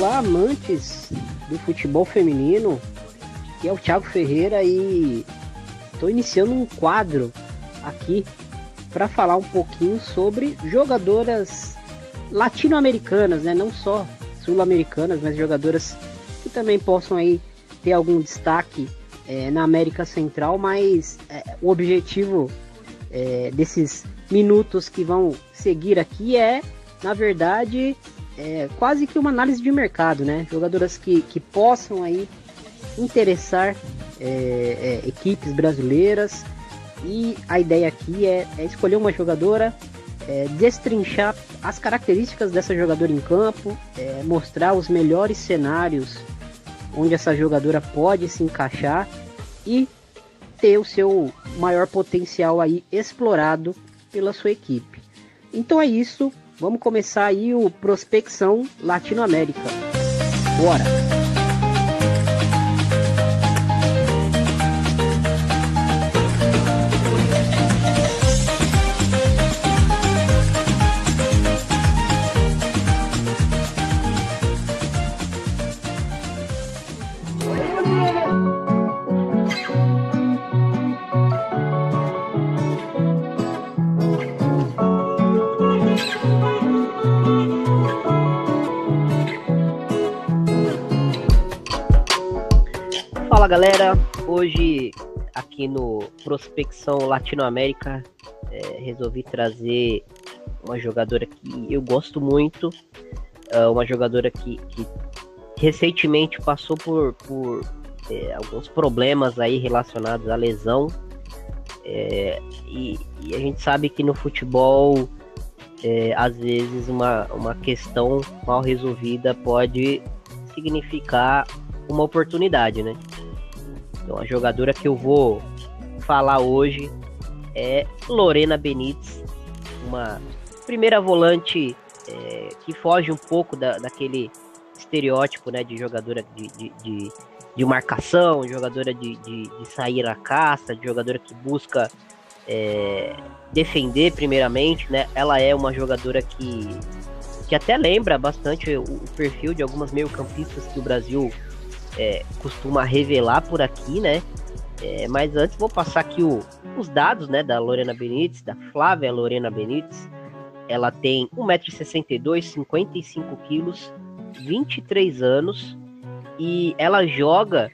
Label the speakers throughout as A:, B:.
A: Olá, amantes do futebol feminino. Aqui é o Thiago Ferreira e estou iniciando um quadro aqui para falar um pouquinho sobre jogadoras latino-americanas, né? Não só sul-americanas, mas jogadoras que também possam aí ter algum destaque é, na América Central, mas é, o objetivo é, desses minutos que vão seguir aqui é, na verdade, é, quase que uma análise de mercado, né? Jogadoras que, que possam aí interessar é, é, equipes brasileiras e a ideia aqui é, é escolher uma jogadora, é, destrinchar as características dessa jogadora em campo, é, mostrar os melhores cenários onde essa jogadora pode se encaixar e ter o seu maior potencial aí explorado pela sua equipe. Então é isso, vamos começar aí o Prospecção Latinoamérica. Bora! Hoje aqui no Prospecção Latinoamérica é, resolvi trazer uma jogadora que eu gosto muito, é, uma jogadora que, que recentemente passou por, por é, alguns problemas aí relacionados à lesão é, e, e, a gente sabe que no futebol é, às vezes uma, uma questão mal resolvida pode significar uma oportunidade, né? Então a jogadora que eu vou falar hoje é Lorena Benítez, uma primeira volante é, que foge um pouco da, daquele estereótipo né, de jogadora de, de, de, de marcação, jogadora de, de, de, sair à caça, de jogadora que busca é, defender primeiramente, né? Ela é uma jogadora que, que até lembra bastante o, o perfil de algumas meio-campistas que o Brasil é, costuma revelar por aqui, né? É, mas antes vou passar aqui o, os dados né, da Lorena Benítez, da Flávia Lorena Benítez. Ela tem 1,62m, 55kg, 23 anos e ela joga.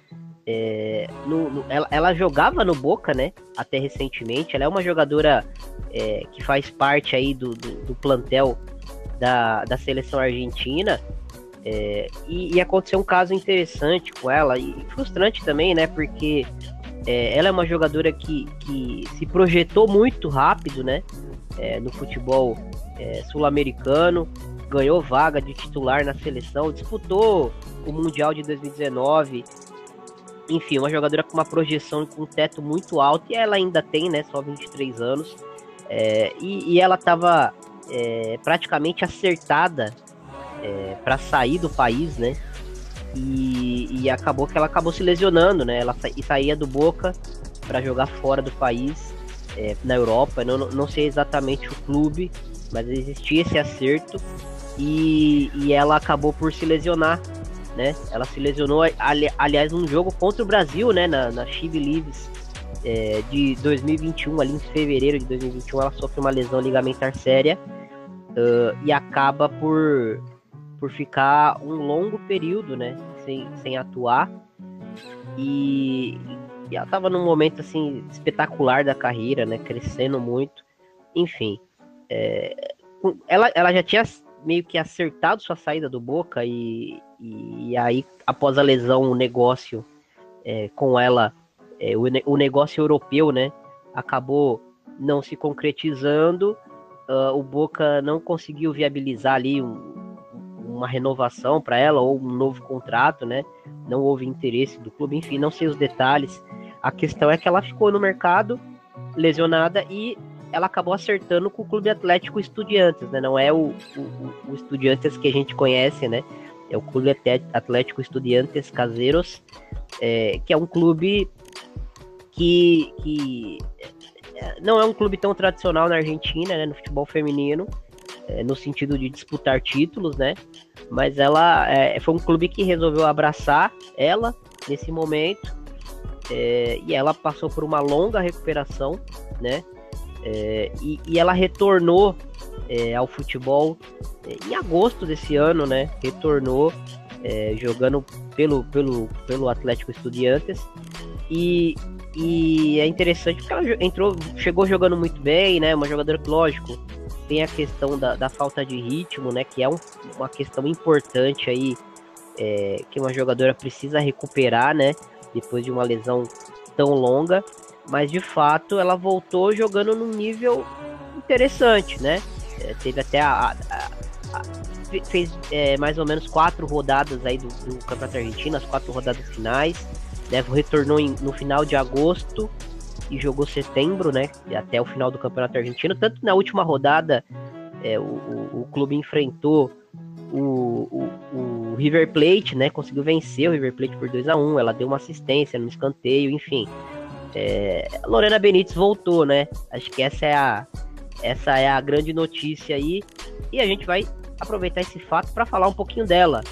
A: É, no, no, ela, ela, jogava no Boca, né? Até recentemente. Ela é uma jogadora é, que faz parte aí do, do, do plantel da, da seleção argentina. É, e, e, aconteceu um caso interessante com ela, e frustrante também, né? Porque é, ela é uma jogadora que, que se projetou muito rápido, né? É, no futebol é, sul-americano, ganhou vaga de titular na seleção, disputou o Mundial de 2019. Enfim, uma jogadora com uma projeção com um teto muito alto, e ela ainda tem, né? Só 23 anos. É, e, e, ela estava é, praticamente acertada é, para sair do país, né? E, e, acabou que ela acabou se lesionando, né? Ela sa saía do Boca para jogar fora do país, é, na Europa. Não, não sei exatamente o clube, mas existia esse acerto e, e ela acabou por se lesionar, né? Ela se lesionou, ali, aliás, num jogo contra o Brasil, né? Na, na Chibi Leaves é, de 2021, ali em fevereiro de 2021, ela sofre uma lesão ligamentar séria uh, e acaba por por ficar um longo período, né, sem, sem atuar. E, e ela estava num momento assim espetacular da carreira, né, crescendo muito. Enfim, é, ela, ela já tinha meio que acertado sua saída do Boca e, e, e aí após a lesão o negócio é, com ela, é, o, o negócio europeu, né, acabou não se concretizando. Uh, o Boca não conseguiu viabilizar ali um, uma renovação para ela ou um novo contrato, né? Não houve interesse do clube, enfim, não sei os detalhes. A questão é que ela ficou no mercado lesionada e ela acabou acertando com o Clube Atlético Estudiantes, né? Não é o, o, o Estudiantes que a gente conhece, né? É o Clube Atlético Estudiantes Caseiros, é, que é um clube que, que é, não é um clube tão tradicional na Argentina, né? No futebol feminino, é, no sentido de disputar títulos, né? Mas ela é, foi um clube que resolveu abraçar ela nesse momento é, e ela passou por uma longa recuperação, né? É, e, e, ela retornou é, ao futebol em agosto desse ano, né? Retornou jogando pelo, pelo, pelo Atlético Estudiantes e, e é interessante porque ela entrou, chegou jogando muito bem, né? Uma jogadora que, lógico, tem a questão da, da falta de ritmo, né? Que é um, uma questão importante aí é, que uma jogadora precisa recuperar, né? Depois de uma lesão tão longa. Mas de fato ela voltou jogando num nível interessante, né? É, teve até a, a, a fez é, mais ou menos quatro rodadas aí do, do, Campeonato Argentino, as quatro rodadas finais. Né? Retornou em, no final de agosto e jogou setembro, né? Até o final do Campeonato Argentino. Tanto na última rodada, é, o, o, o, clube enfrentou o, o, River Plate, né? Conseguiu vencer o River Plate por 2 a 1 Ela deu uma assistência no escanteio, enfim. É, Lorena Benítez voltou, né? Acho que essa é a, essa é a grande notícia aí. E a gente vai aproveitar esse fato para falar um pouquinho dela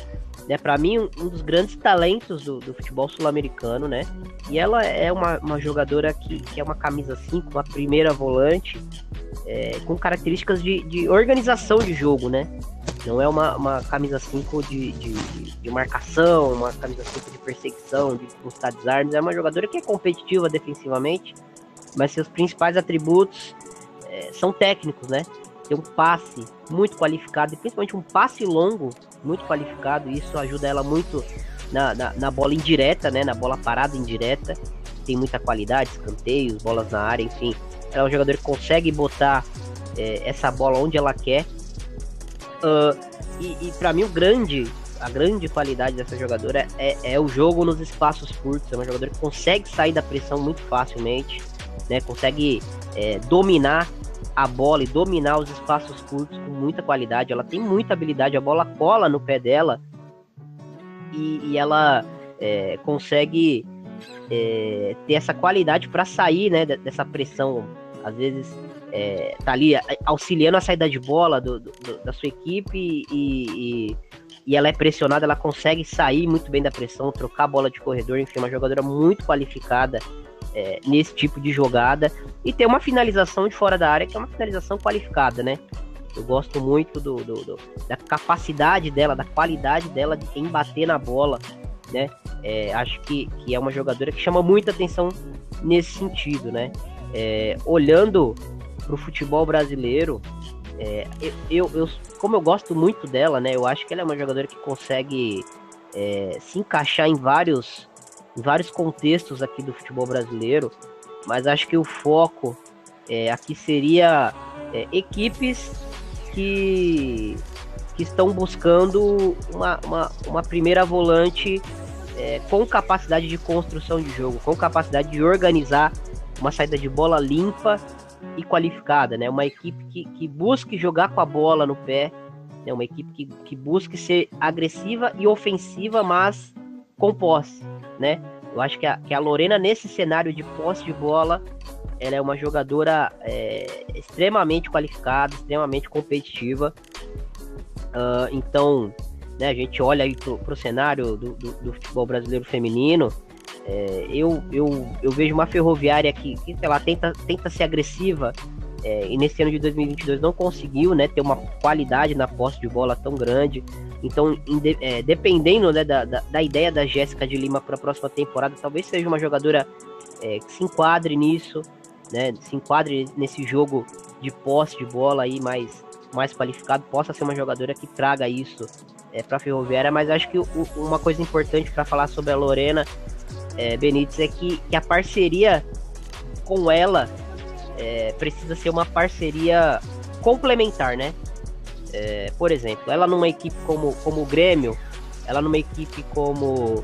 A: né? Para mim, um, dos grandes talentos do, do futebol sul-americano, né? E ela é uma, uma jogadora que, que é uma camisa 5, uma primeira volante, é, com características de, de organização de jogo, né? Não é uma, uma camisa 5 de, de, de, marcação, uma camisa 5 de perseguição, de buscar desarmes. É uma jogadora que é competitiva defensivamente, mas seus principais atributos é, são técnicos, né? Tem um passe muito qualificado, e principalmente um passe longo muito qualificado, e isso ajuda ela muito na, na, na, bola indireta, né? Na bola parada indireta. Tem muita qualidade, escanteios, bolas na área, enfim. Ela é um jogador que consegue botar é, essa bola onde ela quer. Uh, e, e para mim o grande, a grande qualidade dessa jogadora é, é, o jogo nos espaços curtos. É uma jogadora que consegue sair da pressão muito facilmente, né? Consegue é, dominar a bola e dominar os espaços curtos com muita qualidade. Ela tem muita habilidade, a bola cola no pé dela e, e ela é, consegue é, ter essa qualidade para sair né, dessa pressão. Às vezes é, tá ali auxiliando a saída de bola do, do, da sua equipe e, e, e, ela é pressionada, ela consegue sair muito bem da pressão, trocar a bola de corredor, enfim, uma jogadora muito qualificada é, nesse tipo de jogada e ter uma finalização de fora da área que é uma finalização qualificada, né? Eu gosto muito do, do, do da capacidade dela, da qualidade dela de embater na bola, né? É, acho que, que é uma jogadora que chama muita atenção nesse sentido, né? É, olhando para o futebol brasileiro, é, eu, eu, como eu gosto muito dela, né? Eu acho que ela é uma jogadora que consegue é, se encaixar em vários em vários contextos aqui do futebol brasileiro, mas acho que o foco é, aqui seria é, equipes que, que estão buscando uma, uma, uma primeira volante é, com capacidade de construção de jogo, com capacidade de organizar uma saída de bola limpa e qualificada, né? Uma equipe que, que busque jogar com a bola no pé, né? Uma equipe que, que busque ser agressiva e ofensiva, mas com posse né? Eu acho que a, que a Lorena, nesse cenário de posse de bola, ela é uma jogadora é, extremamente qualificada, extremamente competitiva. Uh, então, né, a gente olha aí pro, pro cenário do, do, do futebol brasileiro feminino. É, eu, eu, eu vejo uma ferroviária que, que sei lá, tenta, tenta ser agressiva é, e nesse ano de 2022 não conseguiu né, ter uma qualidade na posse de bola tão grande. Então, é, dependendo né, da, da, da, ideia da Jéssica de Lima para a próxima temporada, talvez seja uma jogadora é, que se enquadre nisso, né, se enquadre nesse jogo de posse de bola aí mais, mais qualificado, possa ser uma jogadora que traga isso é, para a Ferroviária. Mas acho que o, uma coisa importante para falar sobre a Lorena é, Benítez é que, que a parceria com ela é, precisa ser uma parceria complementar, né? É, por exemplo, ela numa equipe como, como o Grêmio, ela numa equipe como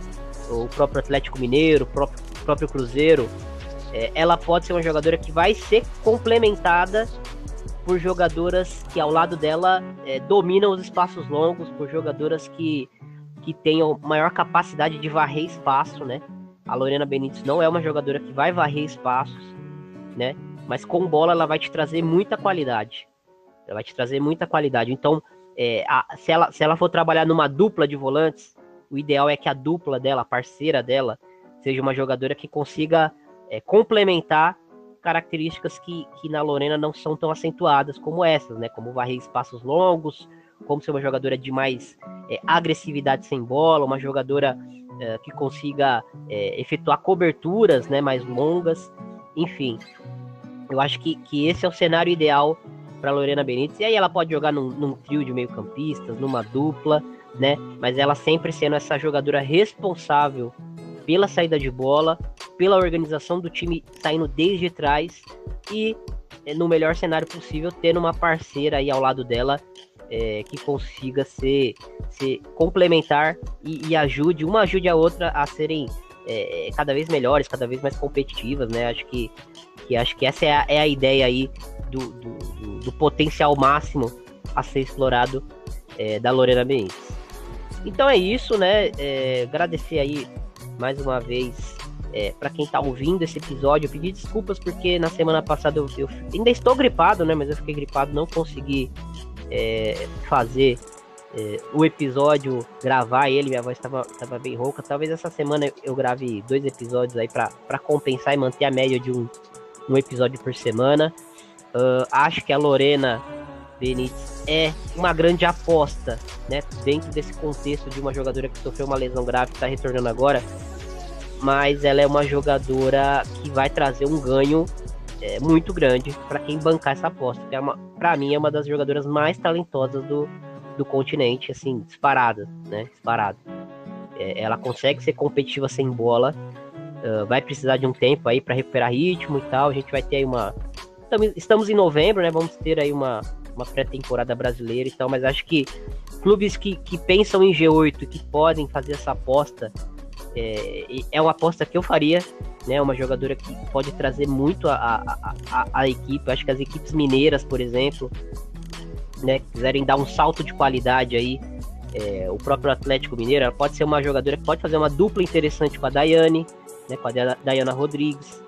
A: o próprio Atlético Mineiro, o próprio, próprio Cruzeiro, é, ela pode ser uma jogadora que vai ser complementada por jogadoras que ao lado dela é, dominam os espaços longos, por jogadoras que, que tenham maior capacidade de varrer espaço, né? A Lorena Benítez não é uma jogadora que vai varrer espaços, né? Mas com bola ela vai te trazer muita qualidade. Ela vai te trazer muita qualidade. Então, é, a, se, ela, se ela for trabalhar numa dupla de volantes, o ideal é que a dupla dela, a parceira dela, seja uma jogadora que consiga é, complementar características que, que na Lorena não são tão acentuadas como essas, né? Como varrer espaços longos, como ser uma jogadora de mais é, agressividade sem bola, uma jogadora é, que consiga é, efetuar coberturas né, mais longas, enfim. Eu acho que, que esse é o cenário ideal para Lorena Benítez. E aí ela pode jogar num, num trio de meio-campistas, numa dupla, né? Mas ela sempre sendo essa jogadora responsável pela saída de bola, pela organização do time saindo desde trás e, é, no melhor cenário possível, tendo uma parceira aí ao lado dela é, que consiga ser, ser complementar e, e, ajude, uma ajude a outra a serem é, cada vez melhores, cada vez mais competitivas, né? Acho que, acho que essa é a, é a ideia aí do, do, do, potencial máximo a ser explorado é, da Lorena Benítez. Então é isso, né? É, agradecer aí mais uma vez é, para quem tá ouvindo esse episódio, eu pedi desculpas porque na semana passada eu, eu, ainda estou gripado, né? Mas eu fiquei gripado, não consegui é, fazer é, o episódio, gravar ele, minha voz estava bem rouca. Talvez essa semana eu grave dois episódios aí para compensar e manter a média de um, um episódio por semana. Uh, acho que a Lorena Benítez é uma grande aposta, né? Dentro desse contexto de uma jogadora que sofreu uma lesão grave, está retornando agora. Mas ela é uma jogadora que vai trazer um ganho é, muito grande para quem bancar essa aposta. É para mim é uma das jogadoras mais talentosas do, do continente, assim, disparada, né? Disparada. É, ela consegue ser competitiva sem bola. Uh, vai precisar de um tempo aí para recuperar ritmo e tal. A gente vai ter aí uma. Estamos em novembro, né? Vamos ter aí uma, uma pré-temporada brasileira e tal, mas acho que clubes que, que pensam em G8 que podem fazer essa aposta é, é uma aposta que eu faria, né? Uma jogadora que pode trazer muito a, a, a, a equipe. Acho que as equipes mineiras, por exemplo, né, quiserem dar um salto de qualidade aí, é, o próprio Atlético Mineiro, ela pode ser uma jogadora que pode fazer uma dupla interessante com a Daiane, né, com a Dayana Rodrigues.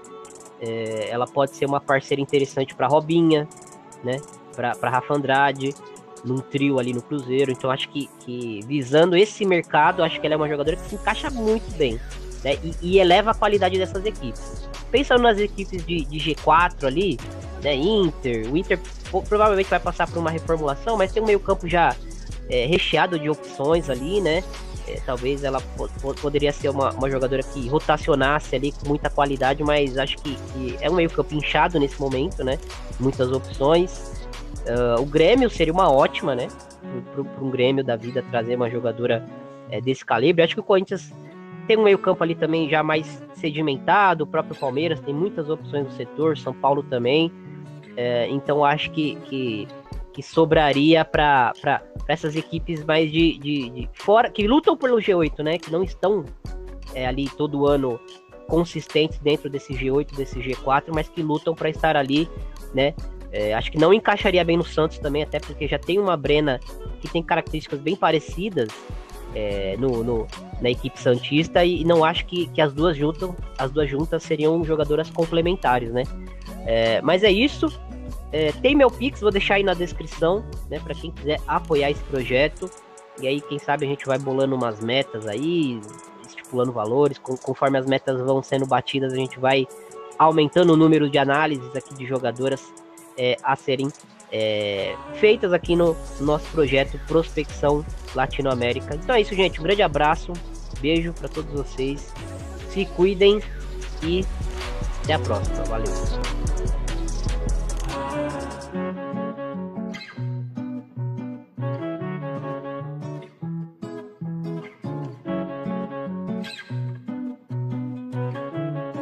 A: É, ela pode ser uma parceira interessante para Robinha, né, para Rafa Andrade num trio ali no Cruzeiro. Então acho que, que visando esse mercado, acho que ela é uma jogadora que se encaixa muito bem. Né? E, e eleva a qualidade dessas equipes. Pensando nas equipes de, de G4 ali, né? Inter, o Inter provavelmente vai passar por uma reformulação, mas tem um meio-campo já é, recheado de opções ali, né? É, talvez ela poderia ser uma, uma jogadora que rotacionasse ali com muita qualidade, mas acho que, que é um meio-campo inchado nesse momento, né? Muitas opções. Uh, o Grêmio seria uma ótima, né? Para um Grêmio da vida trazer uma jogadora é, desse calibre. Acho que o Corinthians tem um meio-campo ali também já mais sedimentado. O próprio Palmeiras tem muitas opções no setor, São Paulo também. É, então acho que, que, que sobraria para essas equipes mais de, de, de, fora, que lutam pelo G8, né? Que não estão é, ali todo ano consistentes dentro desse G8, desse G4, mas que lutam para estar ali, né? É, acho que não encaixaria bem no Santos também, até porque já tem uma Brena que tem características bem parecidas é, no, no, na equipe Santista e não acho que, que as duas juntas as duas juntas seriam jogadoras complementares, né? É, mas é isso. É, tem meu Pix, vou deixar aí na descrição, né? Para quem quiser apoiar esse projeto. E aí, quem sabe a gente vai bolando umas metas aí, estipulando valores. Conforme as metas vão sendo batidas, a gente vai aumentando o número de análises aqui de jogadoras é, a serem é, feitas aqui no nosso projeto Prospecção Latinoamérica. Então é isso, gente. Um grande abraço, beijo para todos vocês. Se cuidem e até a próxima. Valeu.